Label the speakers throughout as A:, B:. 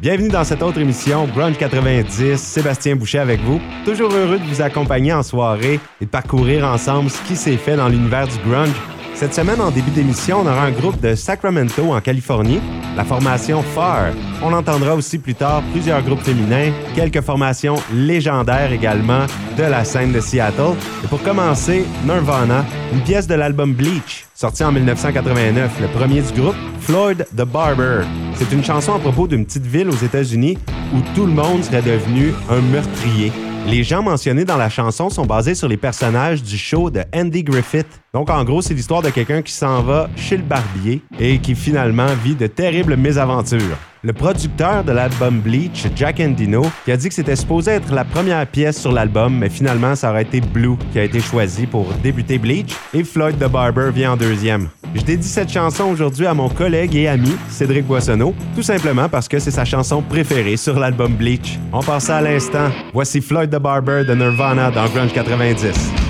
A: Bienvenue dans cette autre émission, Grunge 90, Sébastien Boucher avec vous. Toujours heureux de vous accompagner en soirée et de parcourir ensemble ce qui s'est fait dans l'univers du grunge. Cette semaine, en début d'émission, on aura un groupe de Sacramento en Californie, la formation FAR. On entendra aussi plus tard plusieurs groupes féminins, quelques formations légendaires également de la scène de Seattle. Et pour commencer, Nirvana, une pièce de l'album Bleach, sorti en 1989, le premier du groupe, Floyd the Barber. C'est une chanson à propos d'une petite ville aux États-Unis où tout le monde serait devenu un meurtrier. Les gens mentionnés dans la chanson sont basés sur les personnages du show de Andy Griffith. Donc en gros, c'est l'histoire de quelqu'un qui s'en va chez le barbier et qui finalement vit de terribles mésaventures. Le producteur de l'album Bleach, Jack Endino, qui a dit que c'était supposé être la première pièce sur l'album, mais finalement ça aurait été Blue qui a été choisi pour débuter Bleach et Floyd the Barber vient en deuxième. Je dédie cette chanson aujourd'hui à mon collègue et ami Cédric Boissonneau, tout simplement parce que c'est sa chanson préférée sur l'album Bleach. On passe à l'instant. Voici Floyd the Barber de Nirvana dans Grunge 90.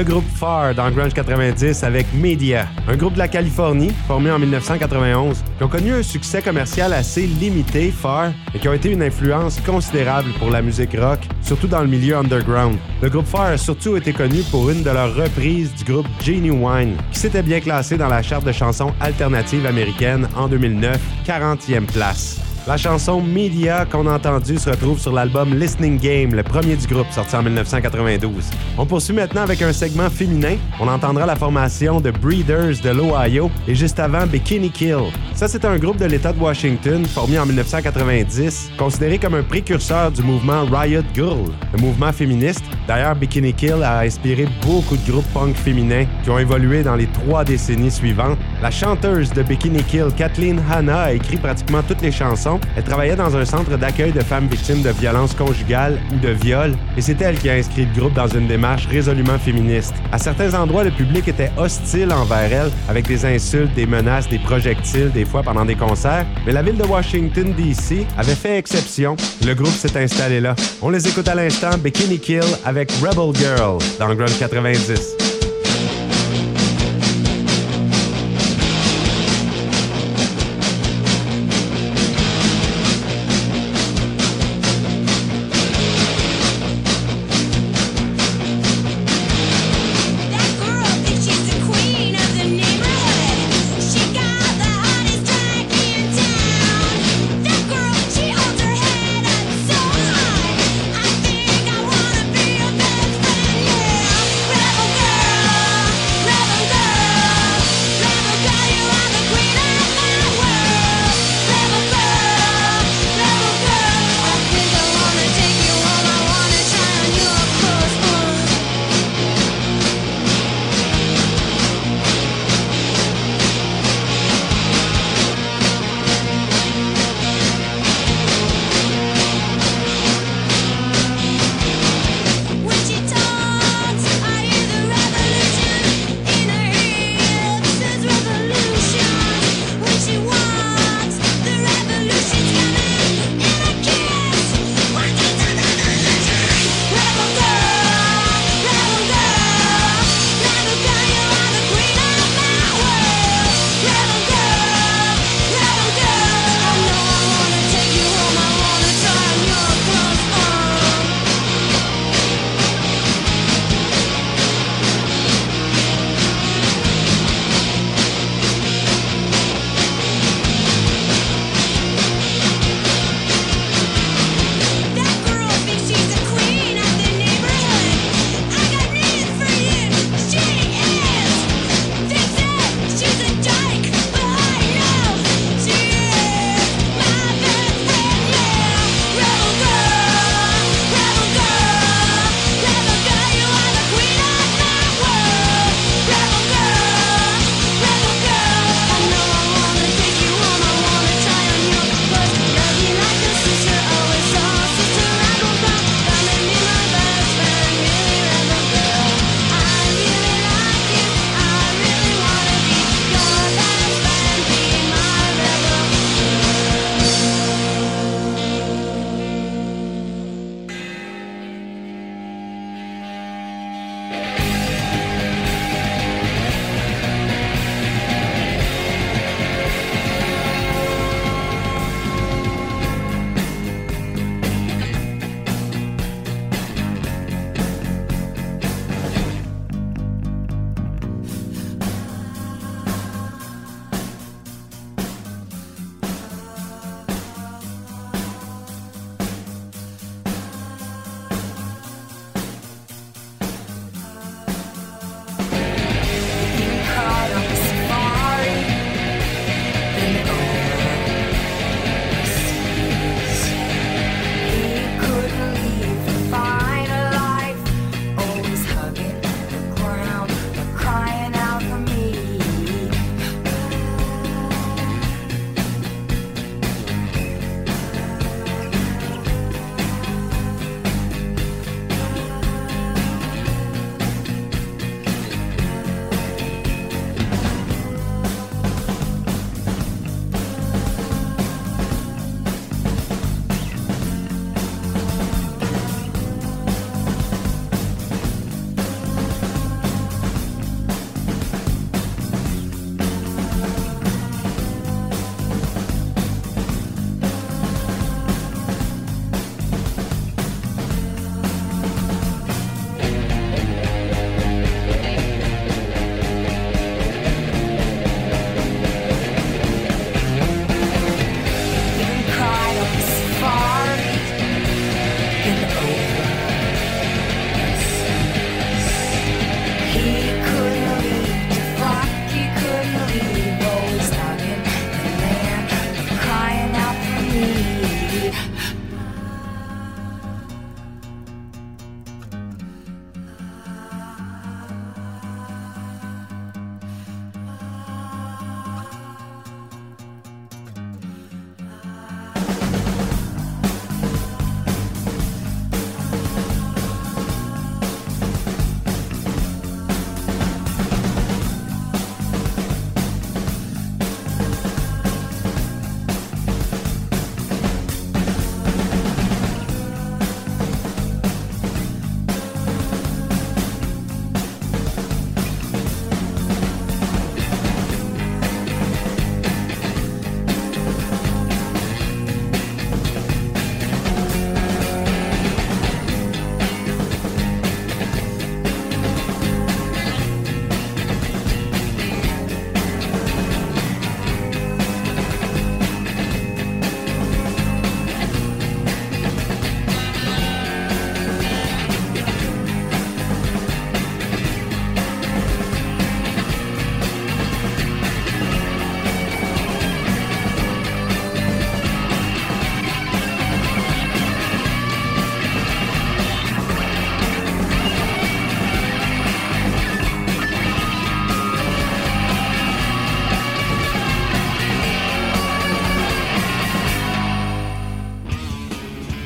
A: Le groupe Far dans Grunge 90 avec Media, un groupe de la Californie formé en 1991 qui ont connu un succès commercial assez limité, Far, et qui ont été une influence considérable pour la musique rock, surtout dans le milieu underground. Le groupe Far a surtout été connu pour une de leurs reprises du groupe Genuine, qui s'était bien classé dans la charte de chansons alternatives américaines en 2009, 40e place. La chanson Media qu'on a entendue se retrouve sur l'album Listening Game, le premier du groupe sorti en 1992. On poursuit maintenant avec un segment féminin. On entendra la formation de Breeders de l'Ohio et juste avant Bikini Kill. Ça, c'est un groupe de l'État de Washington formé en 1990, considéré comme un précurseur du mouvement Riot Girl, le mouvement féministe. D'ailleurs, Bikini Kill a inspiré beaucoup de groupes punk féminins qui ont évolué dans les trois décennies suivantes. La chanteuse de Bikini Kill, Kathleen Hanna, a écrit pratiquement toutes les chansons elle travaillait dans un centre d'accueil de femmes victimes de violences conjugales ou de viols, et c'est elle qui a inscrit le groupe dans une démarche résolument féministe. À certains endroits, le public était hostile envers elle, avec des insultes, des menaces, des projectiles, des fois pendant des concerts, mais la ville de Washington, D.C. avait fait exception. Le groupe s'est installé là. On les écoute à l'instant, Bikini Kill avec Rebel Girl dans Grunge 90.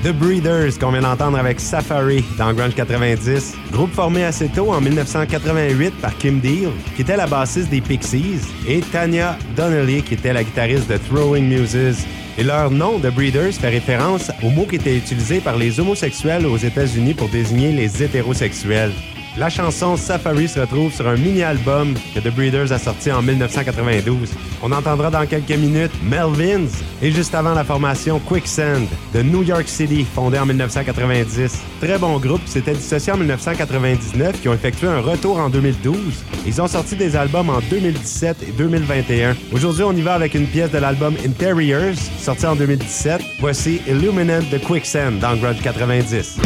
A: The Breeders qu'on vient d'entendre avec Safari dans Grunge 90. Groupe formé assez tôt en 1988 par Kim Deal, qui était la bassiste des Pixies, et Tanya Donnelly, qui était la guitariste de Throwing Muses. Et leur nom, The Breeders, fait référence au mot qui était utilisé par les homosexuels aux États-Unis pour désigner les hétérosexuels. La chanson Safari se retrouve sur un mini-album que The Breeders a sorti en 1992. On entendra dans quelques minutes Melvins et juste avant la formation Quicksand de New York City, fondée en 1990. Très bon groupe, c'était dissocié en 1999 qui ont effectué un retour en 2012. Ils ont sorti des albums en 2017 et 2021. Aujourd'hui, on y va avec une pièce de l'album Interiors, sorti en 2017. Voici Illuminate the Quicksand dans Grudge 90.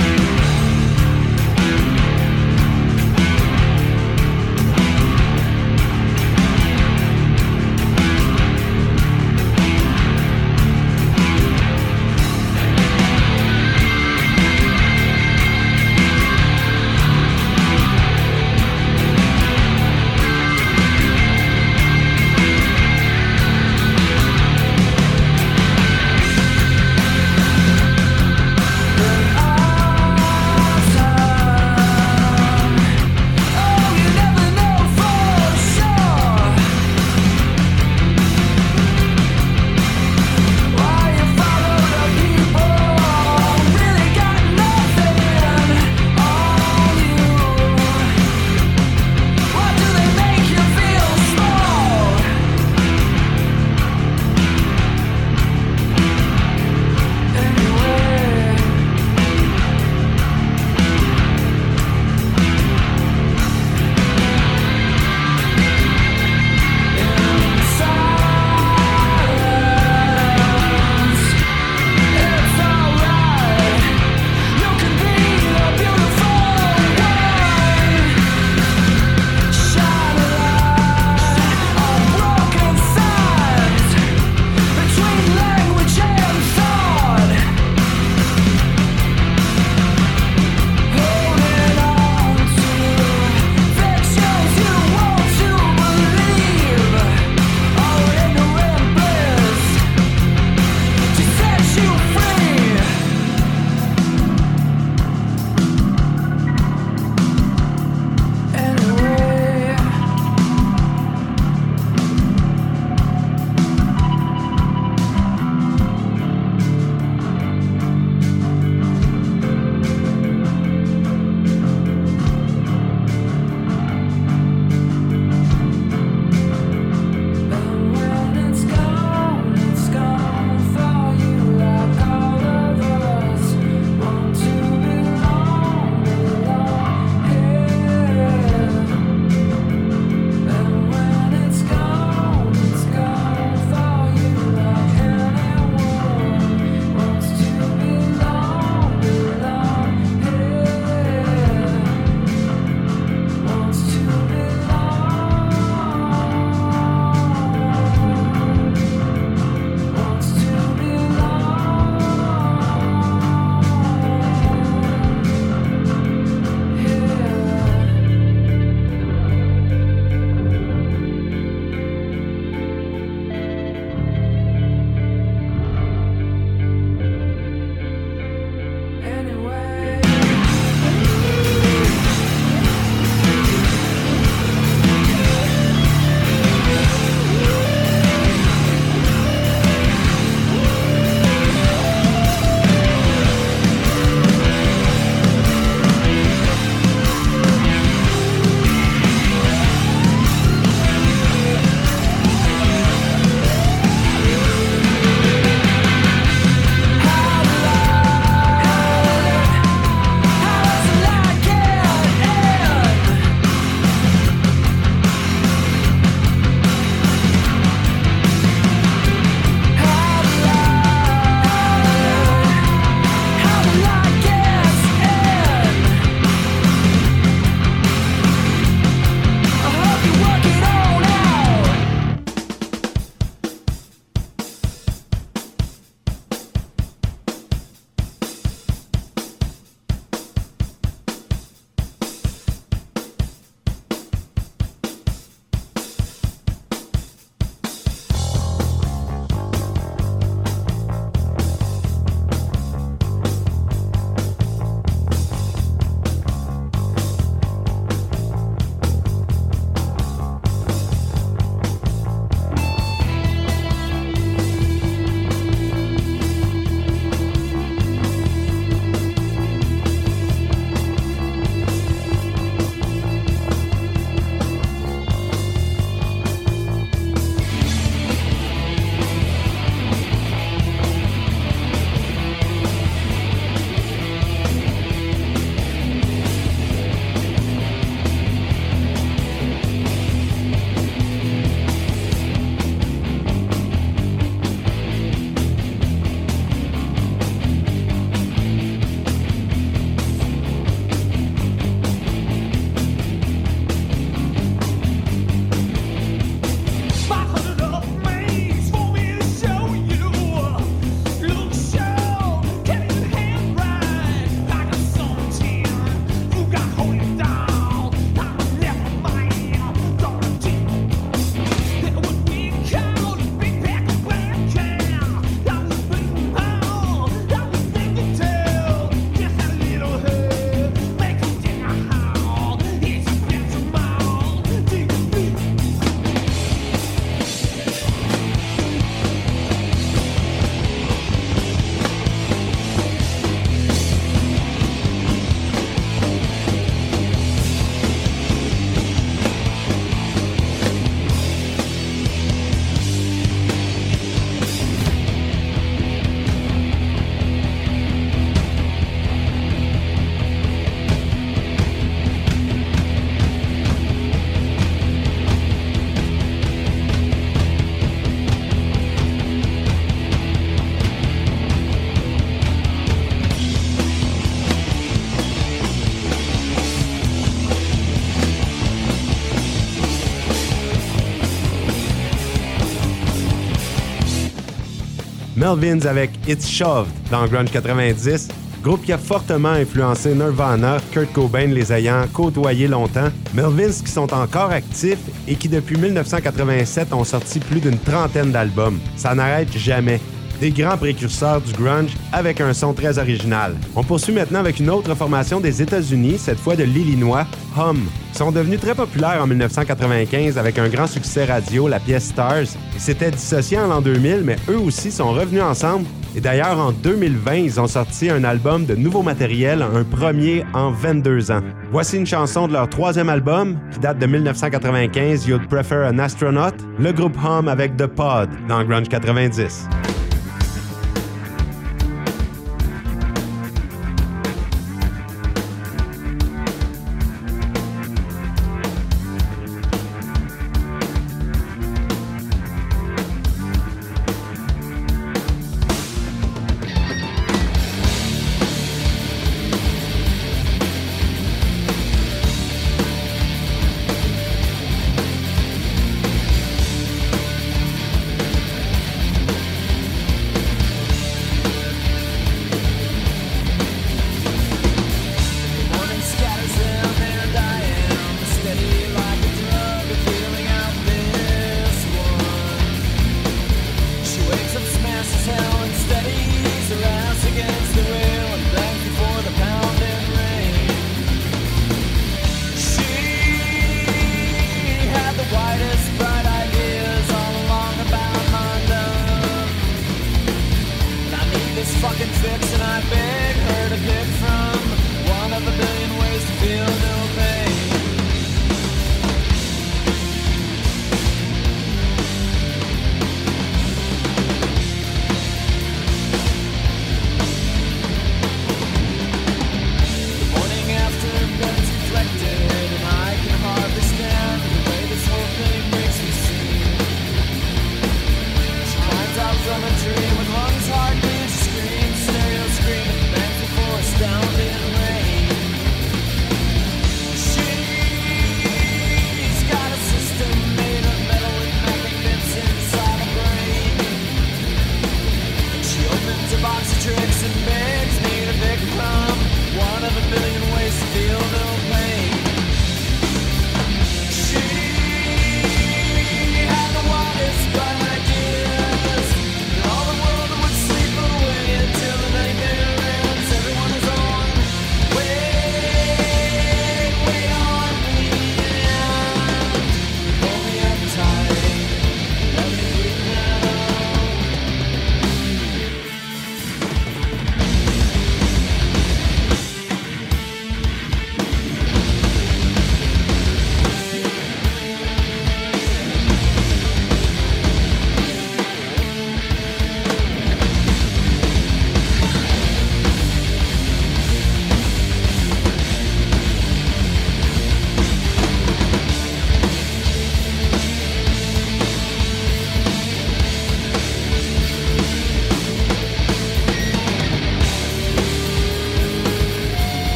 A: Melvins avec It's Shoved dans Grunge 90, groupe qui a fortement influencé Nirvana, Kurt Cobain les ayant côtoyés longtemps. Melvins qui sont encore actifs et qui depuis 1987 ont sorti plus d'une trentaine d'albums. Ça n'arrête jamais des grands précurseurs du grunge avec un son très original. On poursuit maintenant avec une autre formation des États-Unis, cette fois de l'Illinois, Hum. Sont devenus très populaires en 1995 avec un grand succès radio, la pièce Stars. Ils s'étaient dissociés en l'an 2000, mais eux aussi sont revenus ensemble. Et d'ailleurs, en 2020, ils ont sorti un album de nouveau matériel, un premier en 22 ans. Voici une chanson de leur troisième album, qui date de 1995, You'd Prefer an Astronaut, le groupe Hum avec The Pod dans Grunge 90.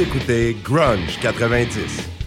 B: Écoutez Grunge 90.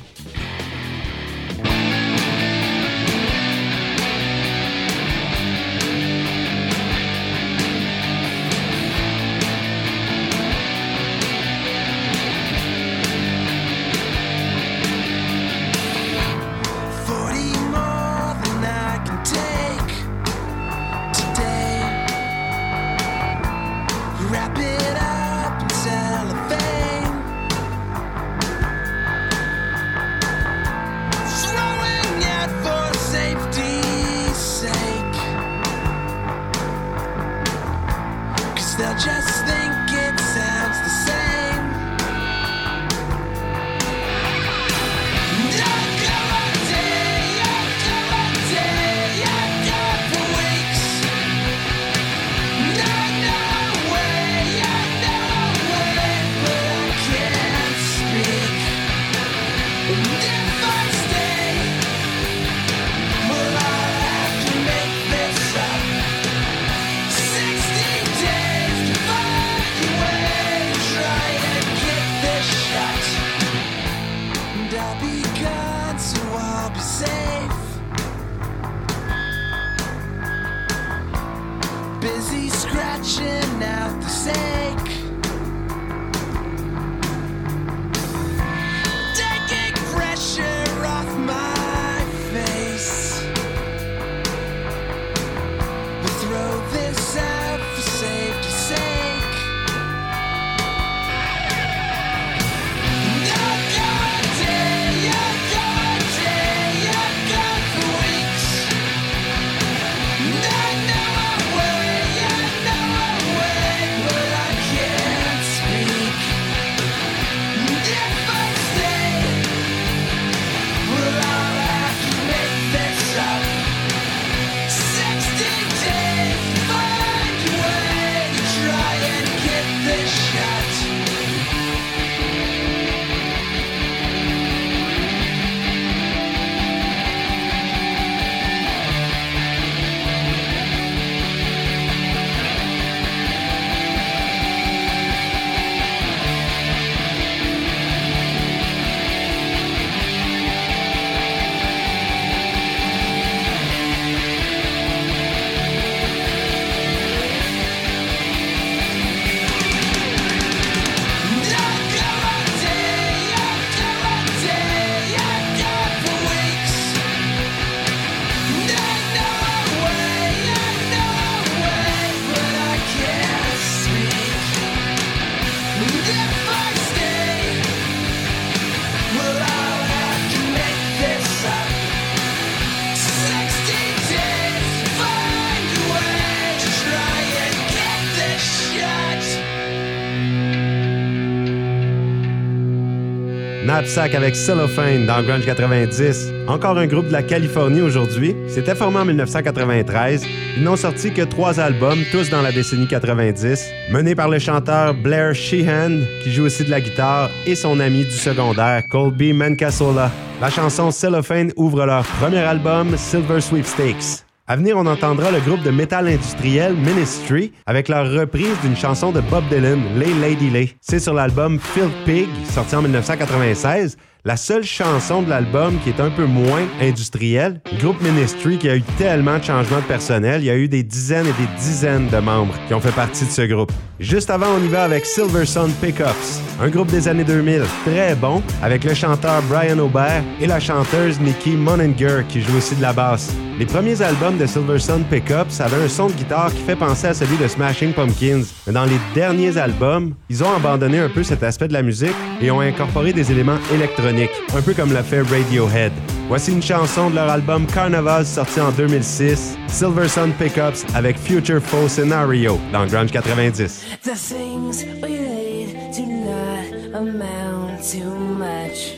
A: Avec Cellophane dans Grunge 90. Encore un groupe de la Californie aujourd'hui. C'était formé en 1993. Ils n'ont sorti que trois albums, tous dans la décennie 90, menés par le chanteur Blair Sheehan, qui joue aussi de la guitare, et son ami du secondaire, Colby Mancasola. La chanson Cellophane ouvre leur premier album, Silver Sweepstakes. À venir, on entendra le groupe de métal industriel Ministry avec leur reprise d'une chanson de Bob Dylan, Lay Lady Lay. C'est sur l'album Field Pig, sorti en 1996. La seule chanson de l'album qui est un peu moins industrielle, groupe Ministry qui a eu tellement de changements de personnel, il y a eu des dizaines et des dizaines de membres qui ont fait partie de ce groupe. Juste avant, on y va avec Silver Sun Pickups, un groupe des années 2000 très bon, avec le chanteur Brian Aubert et la chanteuse Nikki Moninger qui joue aussi de la basse. Les premiers albums de Silver Sun Pickups avaient un son de guitare qui fait penser à celui de Smashing Pumpkins, mais dans les derniers albums, ils ont abandonné un peu cet aspect de la musique et ont incorporé des éléments électroniques, un peu comme l'a fait Radiohead. Voici une chanson de leur album Carnival sorti en 2006, Silver Sun Pickups avec Future Foe Scenario dans Grunge 90. The things we do not amount to much.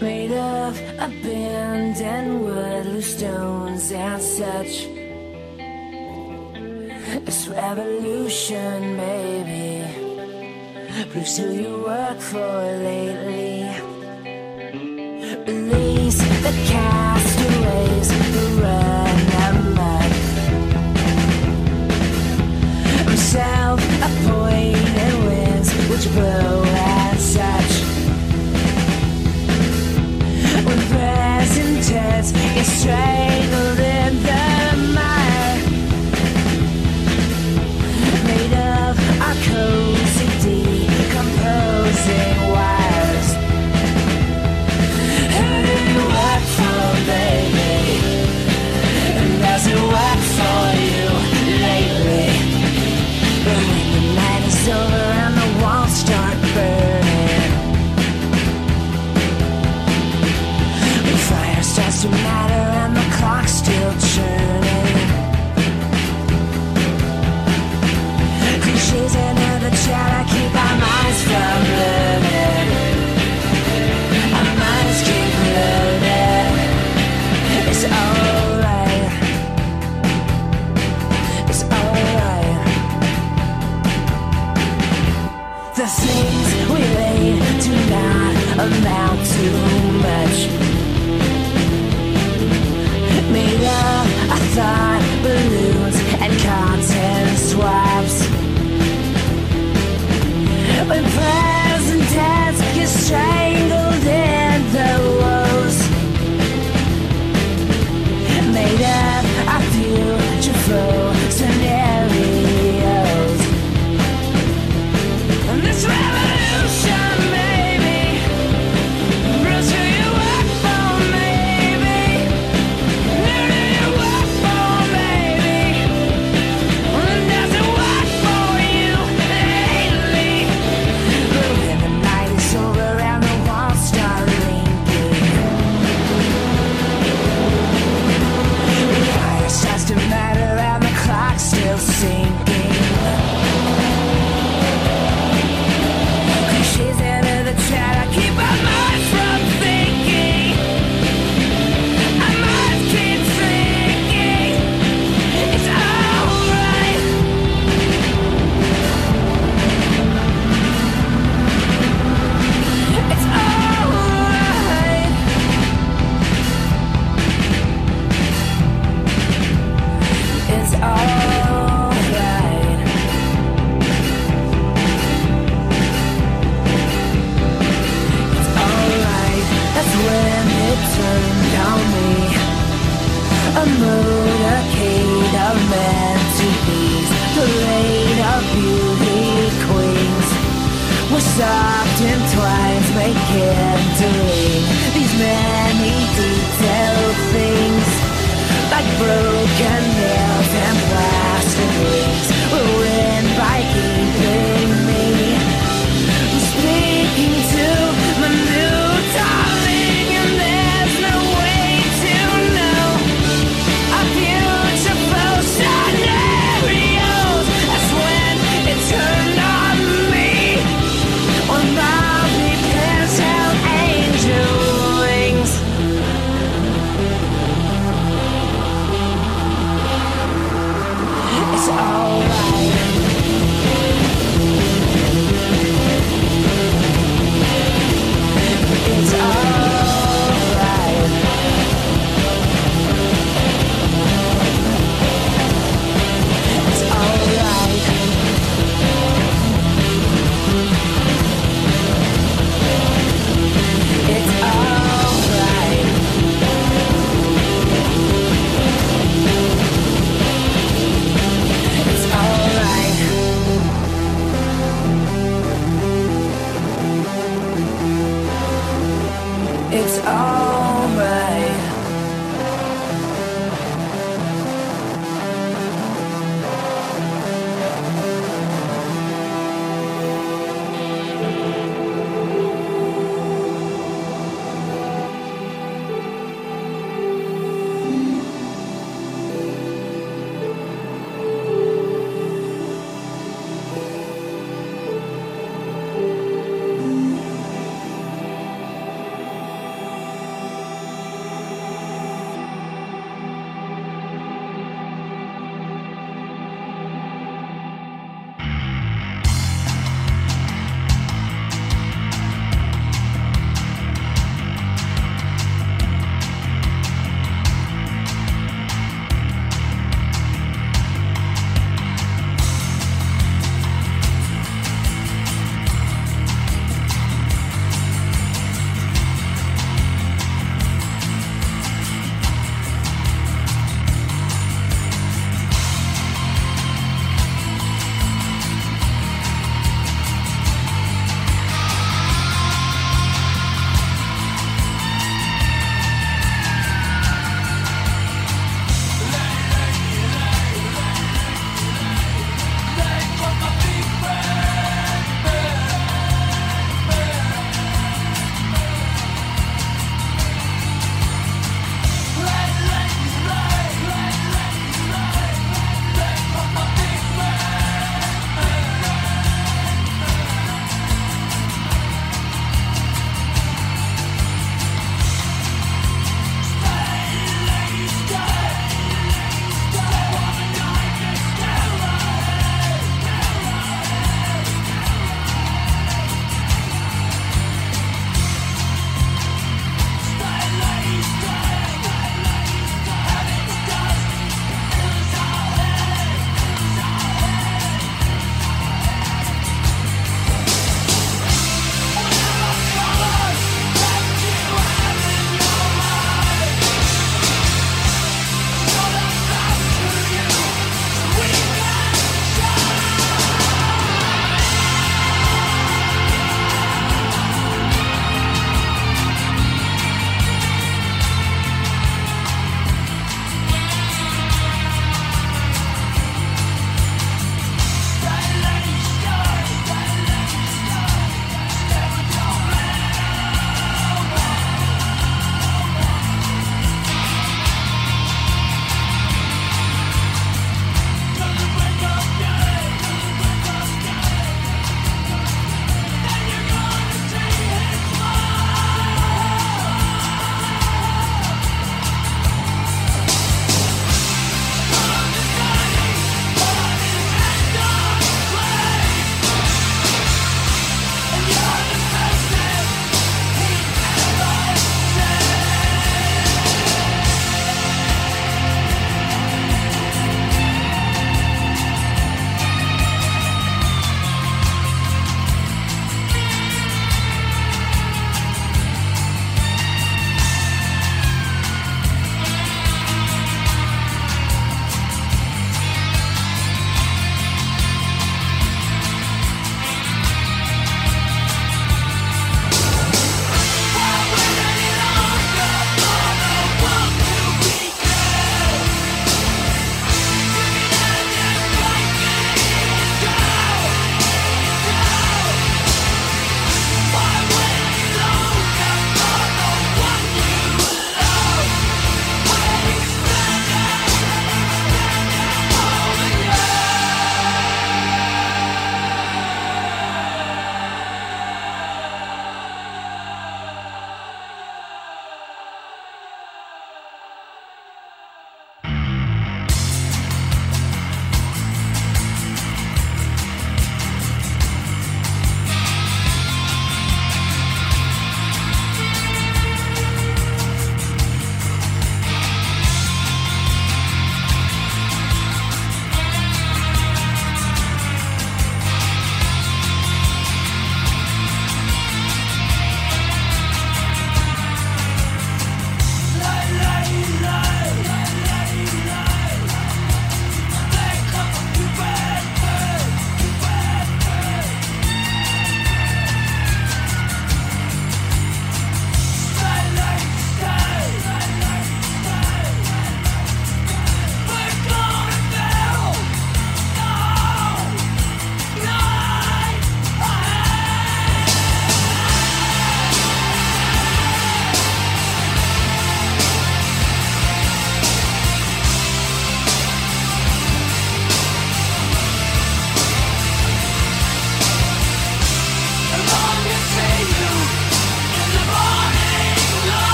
A: Made of wood, loose stones and such. This revolution. Proves who you work for lately. Release the castaways who run amok. I'm self-appointed
B: winds which blow and such. When present tense get strangled pensar.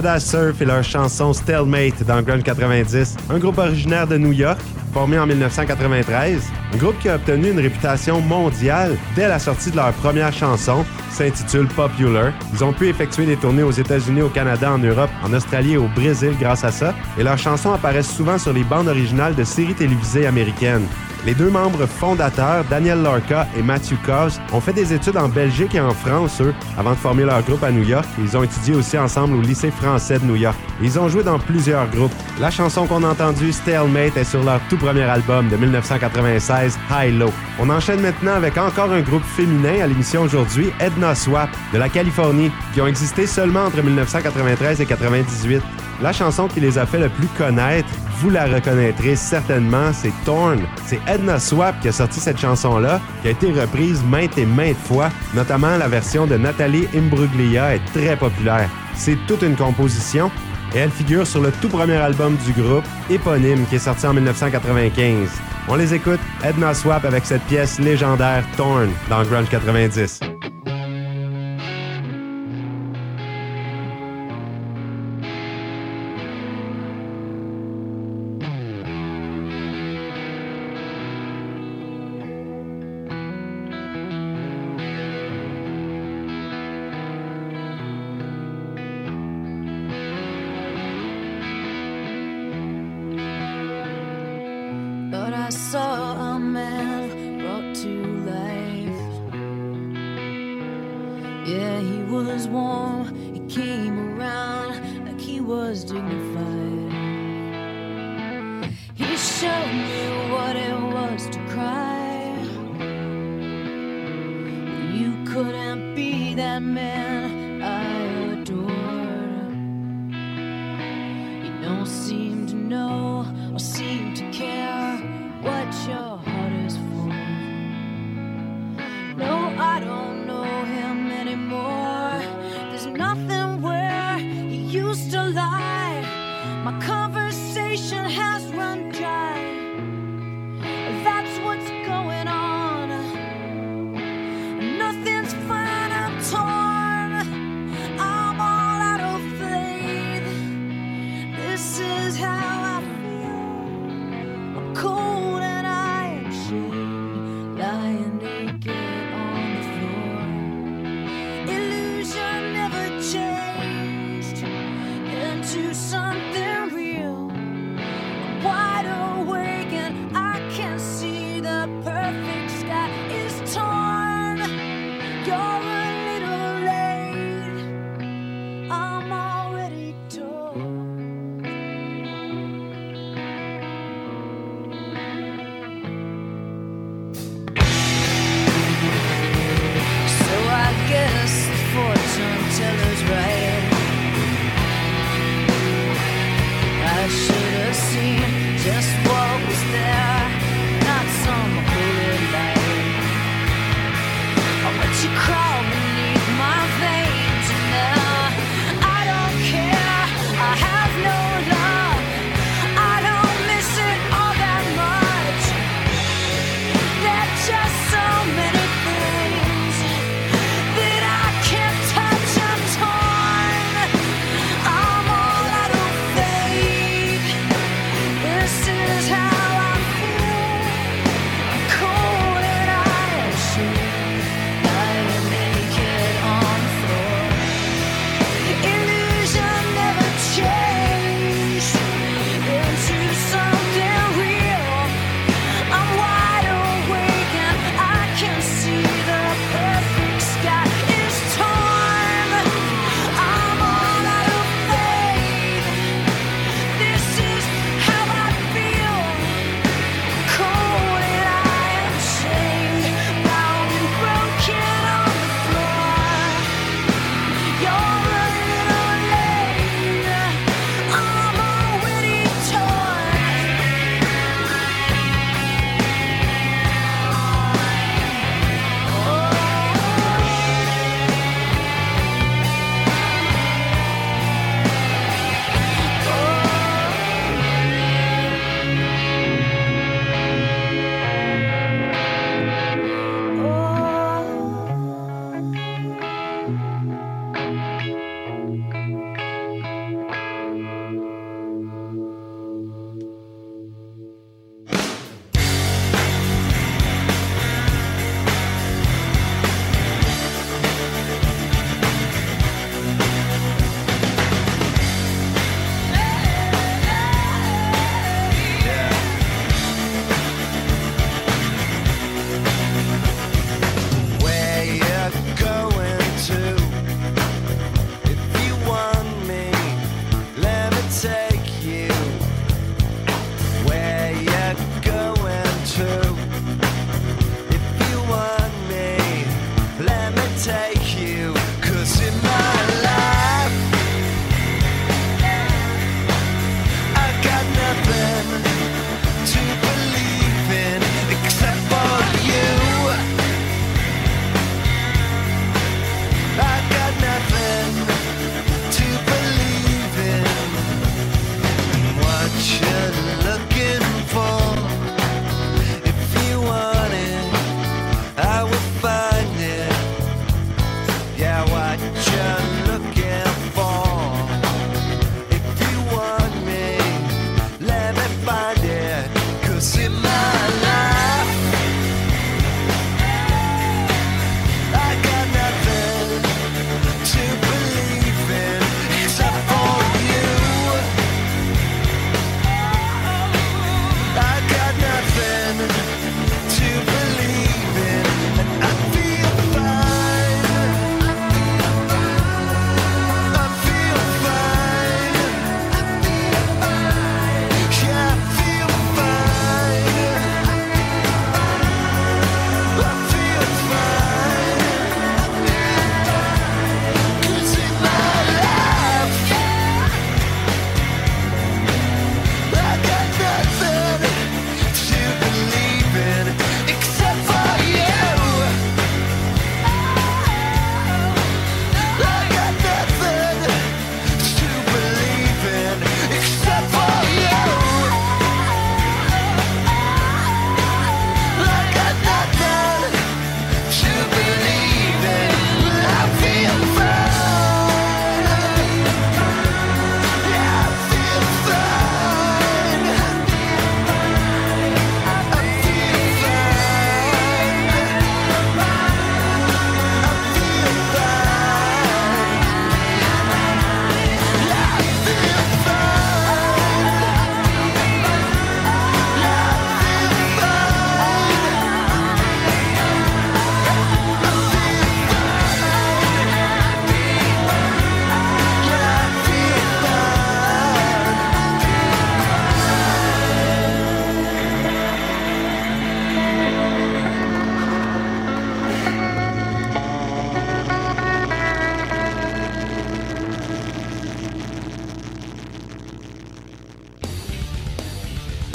A: Nada Surf et leur chanson Stalemate dans Grunge 90, un groupe originaire de New York, formé en 1993, un groupe qui a obtenu une réputation mondiale dès la sortie de leur première chanson, s'intitule Popular. Ils ont pu effectuer des tournées aux États-Unis, au Canada, en Europe, en Australie et au Brésil grâce à ça, et leurs chansons apparaissent souvent sur les bandes originales de séries télévisées américaines. Les deux membres fondateurs, Daniel Lorca et Matthew Cos, ont fait des études en Belgique et en France, eux, avant de former leur groupe à New York. Ils ont étudié aussi ensemble au lycée français de New York. Ils ont joué dans plusieurs groupes. La chanson qu'on a entendue, Stalemate, est sur leur tout premier album de 1996, High Low. On enchaîne maintenant avec encore un groupe féminin à l'émission aujourd'hui, Edna Swap, de la Californie, qui ont existé seulement entre 1993 et 1998. La chanson qui les a fait le plus connaître, vous la reconnaîtrez certainement, c'est Torn. C'est Edna Swap qui a sorti cette chanson-là, qui a été reprise maintes et maintes fois, notamment la version de Nathalie Imbruglia est très populaire. C'est toute une composition et elle figure sur le tout premier album du groupe, éponyme, qui est sorti en 1995. On les écoute, Edna Swap avec cette pièce légendaire Torn dans Grunge 90.
B: show.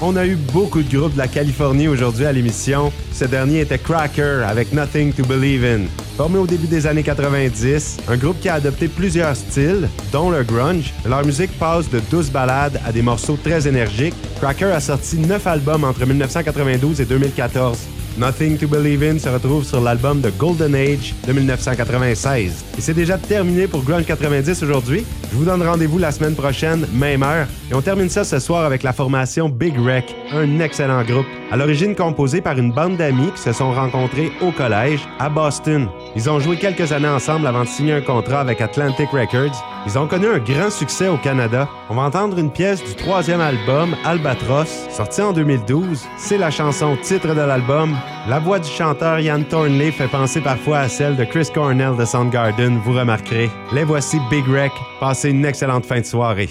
B: On
A: a eu beaucoup de groupes de la Californie aujourd'hui à l'émission. Ce dernier était Cracker avec Nothing to Believe in. Formé au début des années 90, un groupe qui a adopté plusieurs styles, dont le grunge. Leur musique passe de douces ballades à des morceaux très énergiques. Cracker a sorti 9 albums entre 1992 et 2014. Nothing to Believe in se retrouve sur l'album The Golden Age de 1996. Et c'est déjà terminé pour Grunge 90 aujourd'hui. Je vous donne rendez-vous la semaine prochaine, même heure. Et on termine ça ce soir avec la formation Big Wreck, un excellent groupe. À l'origine composé par une bande d'amis qui se sont rencontrés au collège à Boston. Ils ont joué quelques années ensemble avant de signer un contrat avec Atlantic Records. Ils ont connu un grand succès au Canada. On va entendre une pièce du troisième album, Albatros, sorti en 2012. C'est la chanson titre de l'album. La voix du chanteur Ian Thornley fait penser parfois à celle de Chris Cornell de Soundgarden, vous remarquerez. Les voici Big Wreck. Une excellente fin de soirée.